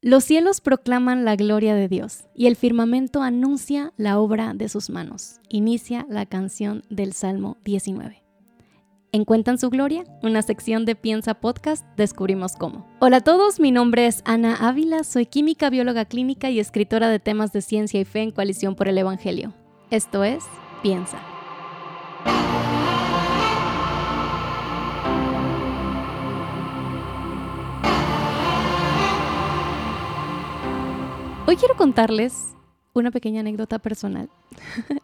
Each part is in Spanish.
Los cielos proclaman la gloria de Dios y el firmamento anuncia la obra de sus manos. Inicia la canción del Salmo 19. ¿Encuentran su gloria? Una sección de Piensa Podcast, descubrimos cómo. Hola a todos, mi nombre es Ana Ávila, soy química, bióloga clínica y escritora de temas de ciencia y fe en Coalición por el Evangelio. Esto es Piensa. Hoy quiero contarles una pequeña anécdota personal.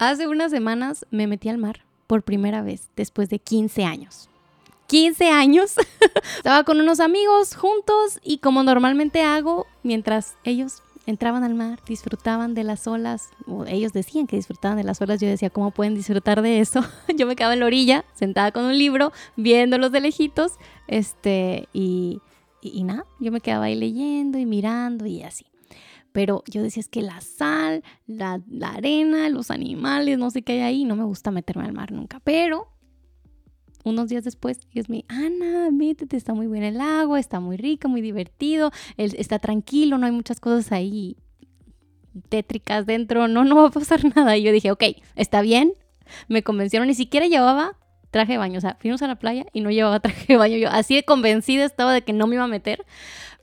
Hace unas semanas me metí al mar por primera vez después de 15 años. 15 años. Estaba con unos amigos juntos y como normalmente hago, mientras ellos entraban al mar, disfrutaban de las olas, o ellos decían que disfrutaban de las olas, yo decía, ¿cómo pueden disfrutar de eso? yo me quedaba en la orilla, sentada con un libro, viéndolos de lejitos, este, y, y nada, yo me quedaba ahí leyendo y mirando y así pero yo decía es que la sal, la, arena, los animales, no sé qué hay ahí, no me gusta meterme al mar nunca, pero unos días después, Dios me Ana, métete, está muy bien el agua, está muy rico, muy divertido, está tranquilo, no hay muchas cosas ahí tétricas dentro, no, no va a pasar nada. Y yo dije, ok, está bien, me convencieron, ni siquiera llevaba traje de baño, o sea, fuimos a la playa y no llevaba traje de baño, yo así de convencida estaba de que no me iba a meter,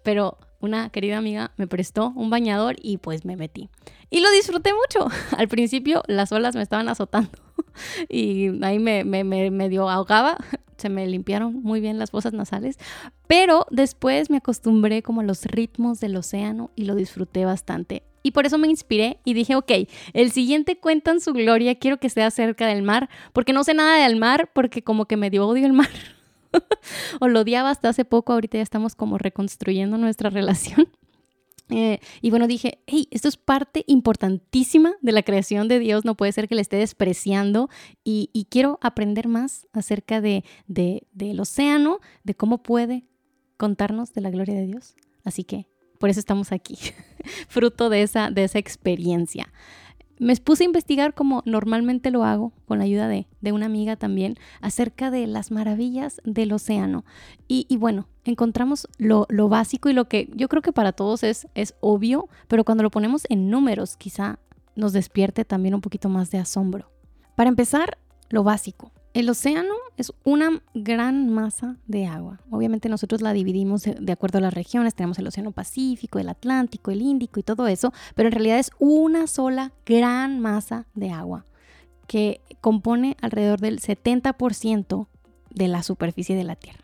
pero una querida amiga me prestó un bañador y pues me metí. Y lo disfruté mucho. Al principio las olas me estaban azotando y ahí me, me, me medio ahogaba. Se me limpiaron muy bien las fosas nasales. Pero después me acostumbré como a los ritmos del océano y lo disfruté bastante. Y por eso me inspiré y dije, ok, el siguiente cuentan su gloria, quiero que sea cerca del mar, porque no sé nada del mar, porque como que me dio odio el mar. o lo odiaba hasta hace poco, ahorita ya estamos como reconstruyendo nuestra relación. Eh, y bueno, dije, hey, esto es parte importantísima de la creación de Dios, no puede ser que le esté despreciando y, quiero aprender más acerca de, del océano, de cómo puede contarnos de la gloria de Dios. Así que por eso estamos aquí, fruto de esa, de esa experiencia me puse a investigar como normalmente lo hago, con la ayuda de, una amiga también, acerca de las maravillas del océano. Y, bueno, encontramos lo, básico y lo que yo creo que para todos es, es obvio, pero cuando lo ponemos en números quizá nos despierte también un poquito más de asombro. Para empezar, lo básico. El océano es una gran masa de agua. Obviamente nosotros la dividimos de acuerdo a las regiones. Tenemos el Océano Pacífico, el Atlántico, el Índico y todo eso, pero en realidad es una sola gran masa de agua que compone alrededor del 70% de la superficie de la Tierra.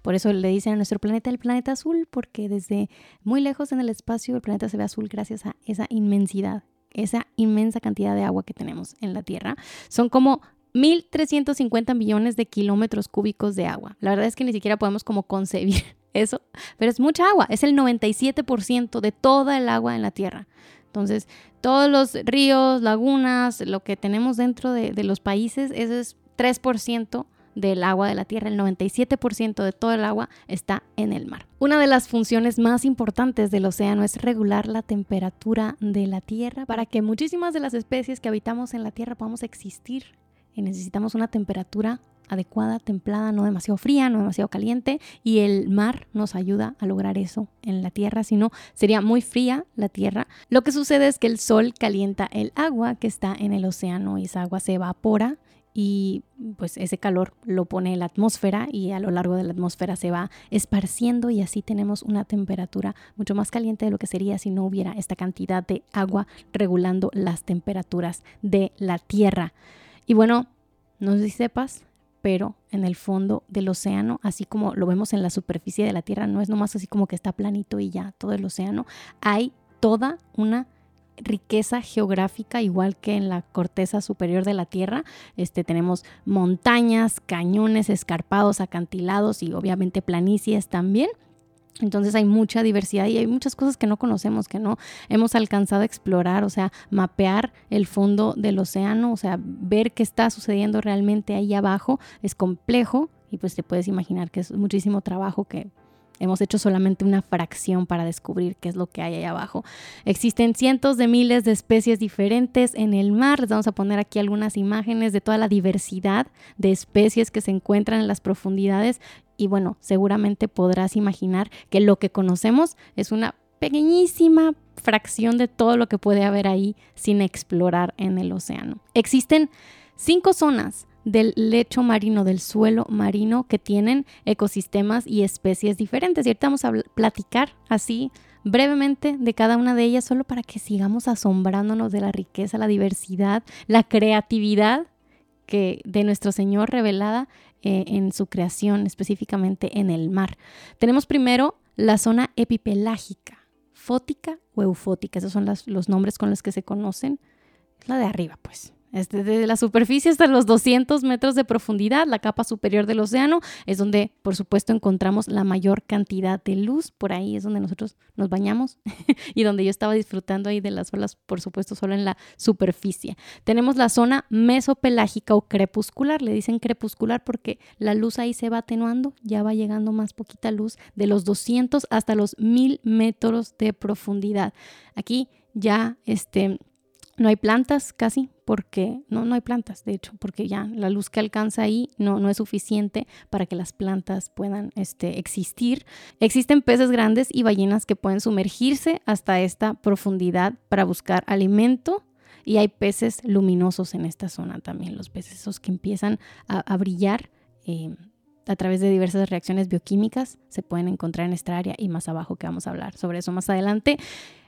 Por eso le dicen a nuestro planeta el planeta azul, porque desde muy lejos en el espacio el planeta se ve azul gracias a esa inmensidad, esa inmensa cantidad de agua que tenemos en la Tierra. Son como 1.350 millones de kilómetros cúbicos de agua. La verdad es que ni siquiera podemos como concebir eso, pero es mucha agua, es el 97% de toda el agua en la Tierra. Entonces, todos los ríos, lagunas, lo que tenemos dentro de, de los países, eso es 3% del agua de la Tierra, el 97% de todo el agua está en el mar. Una de las funciones más importantes del océano es regular la temperatura de la Tierra para que muchísimas de las especies que habitamos en la Tierra podamos existir y necesitamos una temperatura adecuada, templada, no demasiado fría, no demasiado caliente y el mar nos ayuda a lograr eso en la tierra, si no sería muy fría la tierra. Lo que sucede es que el sol calienta el agua que está en el océano y esa agua se evapora y pues ese calor lo pone la atmósfera y a lo largo de la atmósfera se va esparciendo y así tenemos una temperatura mucho más caliente de lo que sería si no hubiera esta cantidad de agua regulando las temperaturas de la tierra. Y bueno, no sé si sepas, pero en el fondo del océano, así como lo vemos en la superficie de la Tierra, no es nomás así como que está planito y ya todo el océano, hay toda una riqueza geográfica igual que en la corteza superior de la Tierra. Este tenemos montañas, cañones, escarpados, acantilados y obviamente planicies también. Entonces hay mucha diversidad y hay muchas cosas que no conocemos, que no hemos alcanzado a explorar, o sea, mapear el fondo del océano, o sea, ver qué está sucediendo realmente ahí abajo es complejo y pues te puedes imaginar que es muchísimo trabajo que Hemos hecho solamente una fracción para descubrir qué es lo que hay ahí abajo. Existen cientos de miles de especies diferentes en el mar. Les vamos a poner aquí algunas imágenes de toda la diversidad de especies que se encuentran en las profundidades y bueno, seguramente podrás imaginar que lo que conocemos es una pequeñísima fracción de todo lo que puede haber ahí sin explorar en el océano. Existen cinco zonas del lecho marino, del suelo marino, que tienen ecosistemas y especies diferentes. Y ahorita vamos a platicar así brevemente de cada una de ellas, solo para que sigamos asombrándonos de la riqueza, la diversidad, la creatividad que de nuestro Señor revelada eh, en su creación, específicamente en el mar. Tenemos primero la zona epipelágica, fótica o eufótica, esos son los nombres con los que se conocen. La de arriba, pues, desde la superficie hasta los 200 metros de profundidad, la capa superior del océano es donde, por supuesto, encontramos la mayor cantidad de luz. Por ahí es donde nosotros nos bañamos y donde yo estaba disfrutando ahí de las olas, por supuesto, solo en la superficie. Tenemos la zona mesopelágica o crepuscular. Le dicen crepuscular porque la luz ahí se va atenuando, ya va llegando más poquita luz de los 200 hasta los 1000 metros de profundidad. Aquí ya este no hay plantas casi, porque no, no hay plantas, de hecho, porque ya la luz que alcanza ahí no, no es suficiente para que las plantas puedan este, existir. Existen peces grandes y ballenas que pueden sumergirse hasta esta profundidad para buscar alimento. Y hay peces luminosos en esta zona también, los peces esos que empiezan a, brillar eh, a través de diversas reacciones bioquímicas se pueden encontrar en esta área y más abajo que vamos a hablar sobre eso más adelante.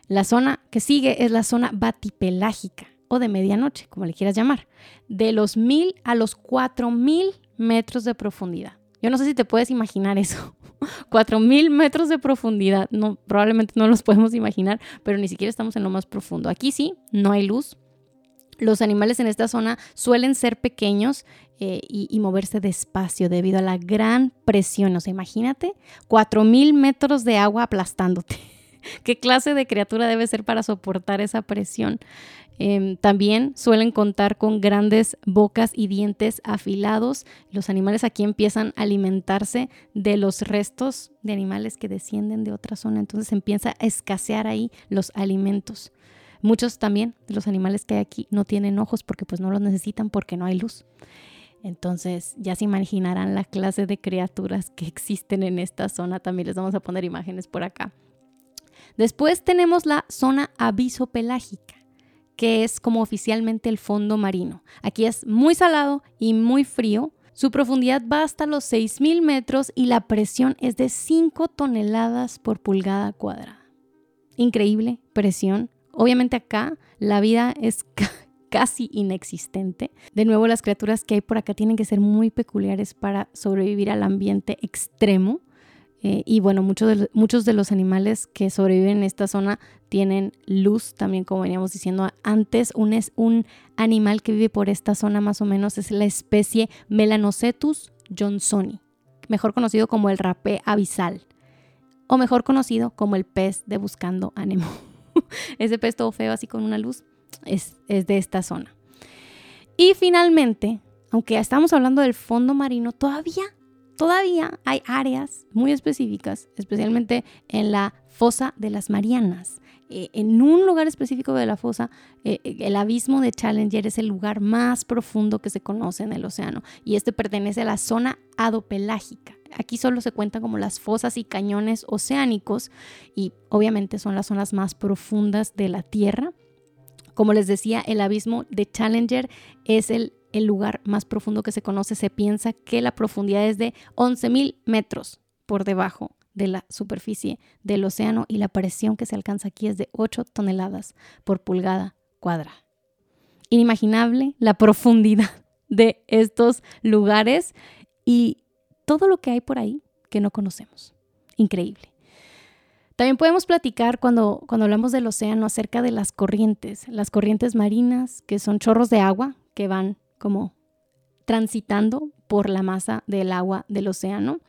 La zona que sigue es la zona batipelágica o de medianoche, como le quieras llamar, de los mil a los cuatro mil metros de profundidad. Yo no sé si te puedes imaginar eso. Cuatro mil metros de profundidad. No, probablemente no los podemos imaginar, pero ni siquiera estamos en lo más profundo. Aquí sí, no hay luz. Los animales en esta zona suelen ser pequeños eh, y, y, moverse despacio debido a la gran presión. O sea, imagínate, mil metros de agua aplastándote. ¿Qué clase de criatura debe ser para soportar esa presión? Em, también suelen contar con grandes bocas y dientes afilados. Los animales aquí empiezan a alimentarse de los restos de animales que descienden de otra zona. Entonces empieza a escasear ahí los alimentos. Muchos también de los animales que hay aquí no tienen ojos porque pues no los necesitan porque no hay luz. Entonces ya se imaginarán la clase de criaturas que existen en esta zona. También les vamos a poner imágenes por acá. Después tenemos la zona avisopelágica, que es como oficialmente el fondo marino. Aquí es muy salado y muy frío. Su profundidad va hasta los 6.000 metros y la presión es de 5 toneladas por pulgada cuadrada. Increíble presión. Obviamente acá la vida es casi inexistente. De nuevo, las criaturas que hay por acá tienen que ser muy peculiares para sobrevivir al ambiente extremo. Eh, y bueno, muchos de, los animales que sobreviven en esta zona tienen luz, también como veníamos diciendo antes. Un, es un animal que vive por esta zona más o menos es la especie Melanocetus johnsoni, mejor conocido como el rapé abisal, o mejor conocido como el pez de Buscando a Nemo. Ese pez todo feo así con una luz es, de esta zona. Y finalmente, aunque estamos hablando del fondo marino, todavía todavía hay áreas muy específicas, especialmente en la fosa de las Marianas. Eh, en un lugar específico de la fosa, eh, el abismo de Challenger es el lugar más profundo que se conoce en el océano y este pertenece a la zona adopelágica. Aquí solo se cuentan como las fosas y cañones oceánicos y obviamente son las zonas más profundas de la Tierra. Como les decía, el abismo de Challenger es el el lugar más profundo que se conoce, se piensa que la profundidad es de 11.000 metros por debajo de la superficie del océano y la presión que se alcanza aquí es de 8 toneladas por pulgada cuadrada. Inimaginable la profundidad de estos lugares y todo lo que hay por ahí que no conocemos. Increíble. También podemos platicar cuando, cuando hablamos del océano acerca de las corrientes, las corrientes marinas, que son chorros de agua que van como transitando por la masa del agua del océano.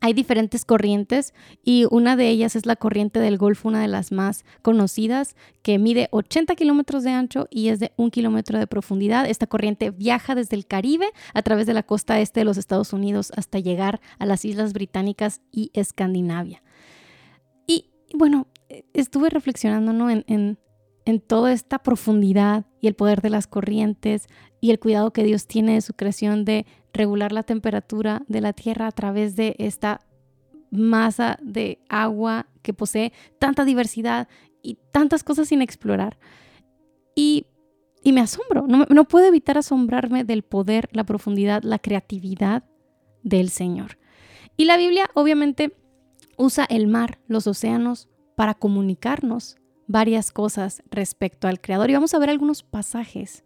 Hay diferentes corrientes y una de ellas es la corriente del Golfo, una de las más conocidas, que mide 80 kilómetros de ancho y es de un kilómetro de profundidad. Esta corriente viaja desde el Caribe a través de la costa este de los Estados Unidos hasta llegar a las Islas Británicas y Escandinavia. Y bueno, estuve reflexionando en, en, en toda esta profundidad y el poder de las corrientes y el cuidado que Dios tiene de su creación de regular la temperatura de la Tierra a través de esta masa de agua que posee tanta diversidad y tantas cosas sin explorar. Y, me asombro, no, no puedo evitar asombrarme del poder, la profundidad, la creatividad del Señor. Y la Biblia obviamente usa el mar, los océanos, para comunicarnos varias cosas respecto al Creador. Y vamos a ver algunos pasajes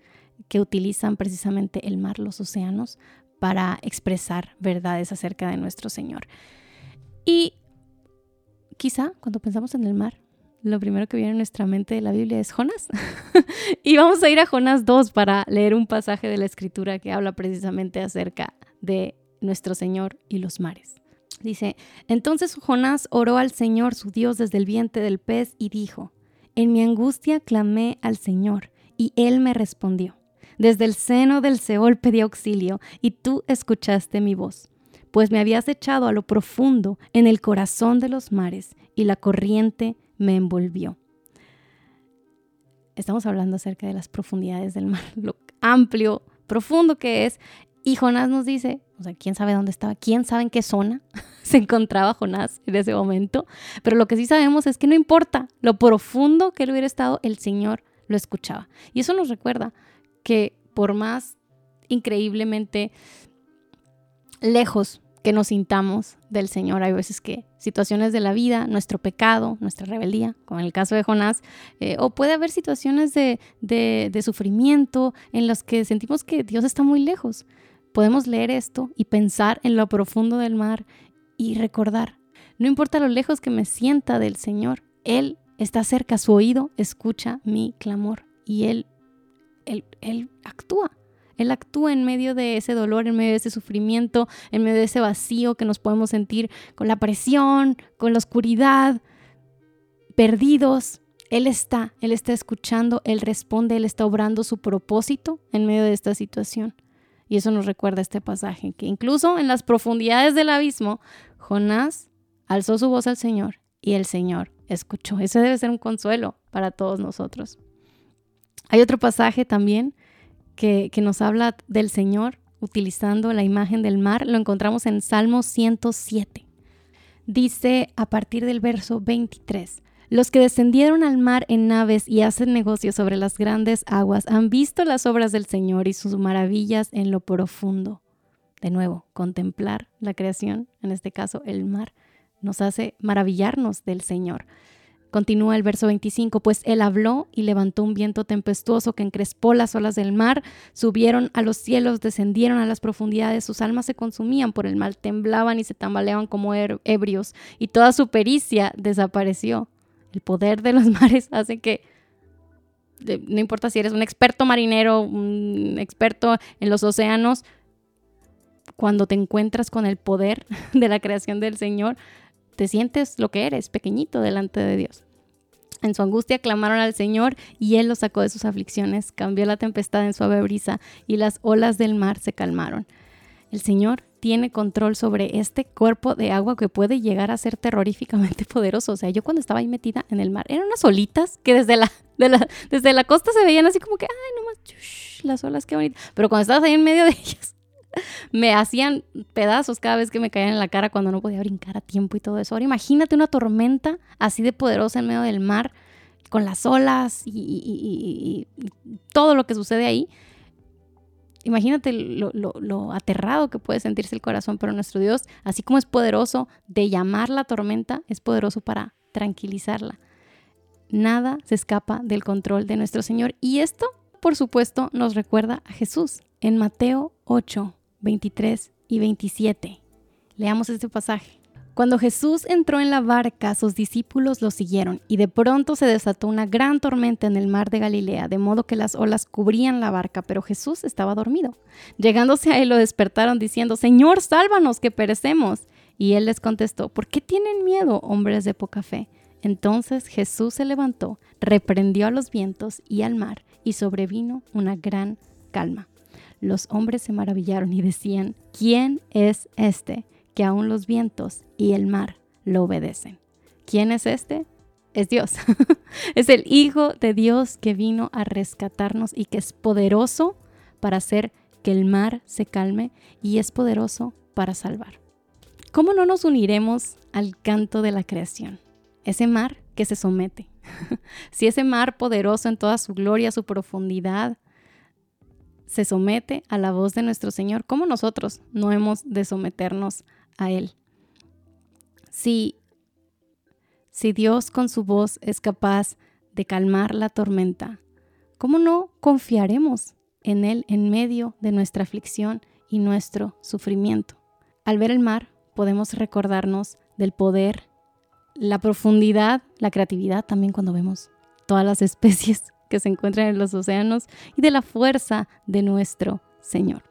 que utilizan precisamente el mar, los océanos, para expresar verdades acerca de nuestro Señor. Y quizá cuando pensamos en el mar, lo primero que viene a nuestra mente de la Biblia es Jonás. y vamos a ir a Jonás 2 para leer un pasaje de la escritura que habla precisamente acerca de nuestro Señor y los mares. Dice, entonces Jonás oró al Señor su Dios desde el vientre del pez y dijo, en mi angustia clamé al Señor y él me respondió. Desde el seno del Seol pedí auxilio y tú escuchaste mi voz, pues me habías echado a lo profundo en el corazón de los mares y la corriente me envolvió. Estamos hablando acerca de las profundidades del mar, lo amplio, profundo que es. Y Jonás nos dice, o sea, quién sabe dónde estaba, quién sabe en qué zona se encontraba Jonás en ese momento. Pero lo que sí sabemos es que no importa lo profundo que él hubiera estado, el Señor lo escuchaba. Y eso nos recuerda que por más increíblemente lejos que nos sintamos del Señor, hay veces que situaciones de la vida, nuestro pecado, nuestra rebeldía, como en el caso de Jonás, eh, o puede haber situaciones de, de sufrimiento en las que sentimos que Dios está muy lejos. Podemos leer esto y pensar en lo profundo del mar y recordar, no importa lo lejos que me sienta del Señor, Él está cerca, su oído escucha mi clamor y Él él, actúa. Él actúa en medio de ese dolor, en medio de ese sufrimiento, en medio de ese vacío que nos podemos sentir con la presión, con la oscuridad, perdidos. Él está, Él está escuchando, Él responde, Él está obrando su propósito en medio de esta situación. Y eso nos recuerda este pasaje, que incluso en las profundidades del abismo, Jonás alzó su voz al Señor y el Señor escuchó. Ese debe ser un consuelo para todos nosotros. Hay otro pasaje también que, nos habla del Señor utilizando la imagen del mar. Lo encontramos en Salmo 107. Dice a partir del verso 23. Los que descendieron al mar en naves y hacen negocios sobre las grandes aguas han visto las obras del Señor y sus maravillas en lo profundo. De nuevo, contemplar la creación, en este caso el mar, nos hace maravillarnos del Señor. Continúa el verso 25, pues él habló y levantó un viento tempestuoso que encrespó las olas del mar, subieron a los cielos, descendieron a las profundidades, sus almas se consumían por el mal, temblaban y se tambaleaban como er-, ebrios, y toda su pericia desapareció. El poder de los mares hace que, no importa si eres un experto marinero, un experto en los océanos, cuando te encuentras con el poder de la creación del Señor, te sientes lo que eres, pequeñito delante de Dios. En su angustia clamaron al Señor y Él los sacó de sus aflicciones, cambió la tempestad en suave brisa y las olas del mar se calmaron. El Señor tiene control sobre este cuerpo de agua que puede llegar a ser terroríficamente poderoso. O sea, yo cuando estaba ahí metida en el mar, eran unas olitas que desde la, desde la costa se veían así como que, ay, nomás, las olas, qué bonitas. Pero cuando estabas ahí en medio de ellas, me hacían pedazos cada vez que me caían en la cara cuando no podía brincar a tiempo y todo eso. Ahora imagínate una tormenta así de poderosa en medio del mar, con las olas y, todo lo que sucede ahí. Imagínate lo, aterrado que puede sentirse el corazón, pero nuestro Dios, así como es poderoso de llamar la tormenta, es poderoso para tranquilizarla. Nada se escapa del control de nuestro Señor. Y esto, por supuesto, nos recuerda a Jesús en Mateo 8, 23 y 27. Leamos este pasaje. Cuando Jesús entró en la barca, sus discípulos lo siguieron, y de pronto se desató una gran tormenta en el mar de Galilea, de modo que las olas cubrían la barca, pero Jesús estaba dormido. Llegándose a él lo despertaron diciendo, Señor, sálvanos, que perecemos. Y él les contestó, ¿por qué tienen miedo, hombres de poca fe? Entonces Jesús se levantó, reprendió a los vientos y al mar, y sobrevino una gran calma los hombres se maravillaron y decían, ¿quién es este que aún los vientos y el mar lo obedecen? ¿Quién es este? Es Dios. es el Hijo de Dios que vino a rescatarnos y que es poderoso para hacer que el mar se calme y es poderoso para salvar. ¿Cómo no nos uniremos al canto de la creación? Ese mar que se somete. si ese mar poderoso en toda su gloria, su profundidad, se somete a la voz de nuestro Señor, ¿cómo nosotros no hemos de someternos a Él? Si, si Dios con su voz es capaz de calmar la tormenta, ¿cómo no confiaremos en Él en medio de nuestra aflicción y nuestro sufrimiento? Al ver el mar, podemos recordarnos del poder, la profundidad, la creatividad también cuando vemos todas las especies que se encuentran en los océanos y de la fuerza de nuestro Señor.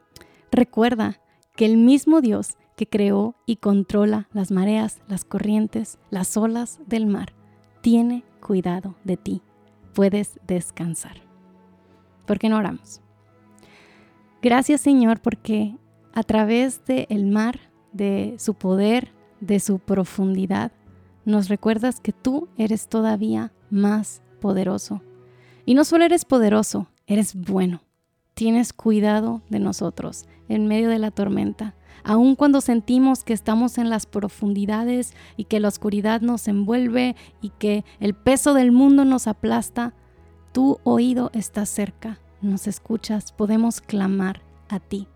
Recuerda que el mismo Dios que creó y controla las mareas, las corrientes, las olas del mar, tiene cuidado de ti. Puedes descansar. ¿Por qué no oramos? Gracias Señor porque a través del mar de su poder, de su profundidad, nos recuerdas que tú eres todavía más poderoso. Y no solo eres poderoso, eres bueno. Tienes cuidado de nosotros en medio de la tormenta. Aun cuando sentimos que estamos en las profundidades y que la oscuridad nos envuelve y que el peso del mundo nos aplasta, tu oído está cerca, nos escuchas, podemos clamar a ti.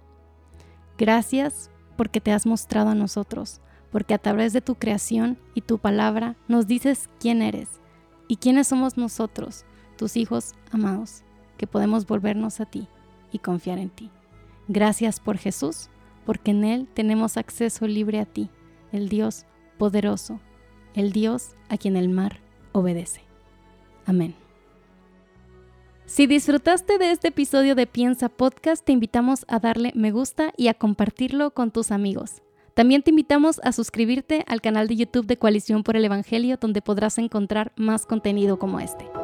Gracias porque te has mostrado a nosotros, porque a través de tu creación y tu palabra nos dices quién eres y quiénes somos nosotros, tus hijos amados, que podemos volvernos a ti y confiar en ti. Gracias por Jesús, porque en Él tenemos acceso libre a ti, el Dios poderoso, el Dios a quien el mar obedece. Amén. Si disfrutaste de este episodio de Piensa Podcast, te invitamos a darle me gusta y a compartirlo con tus amigos. También te invitamos a suscribirte al canal de YouTube de Coalición por el Evangelio, donde podrás encontrar más contenido como este.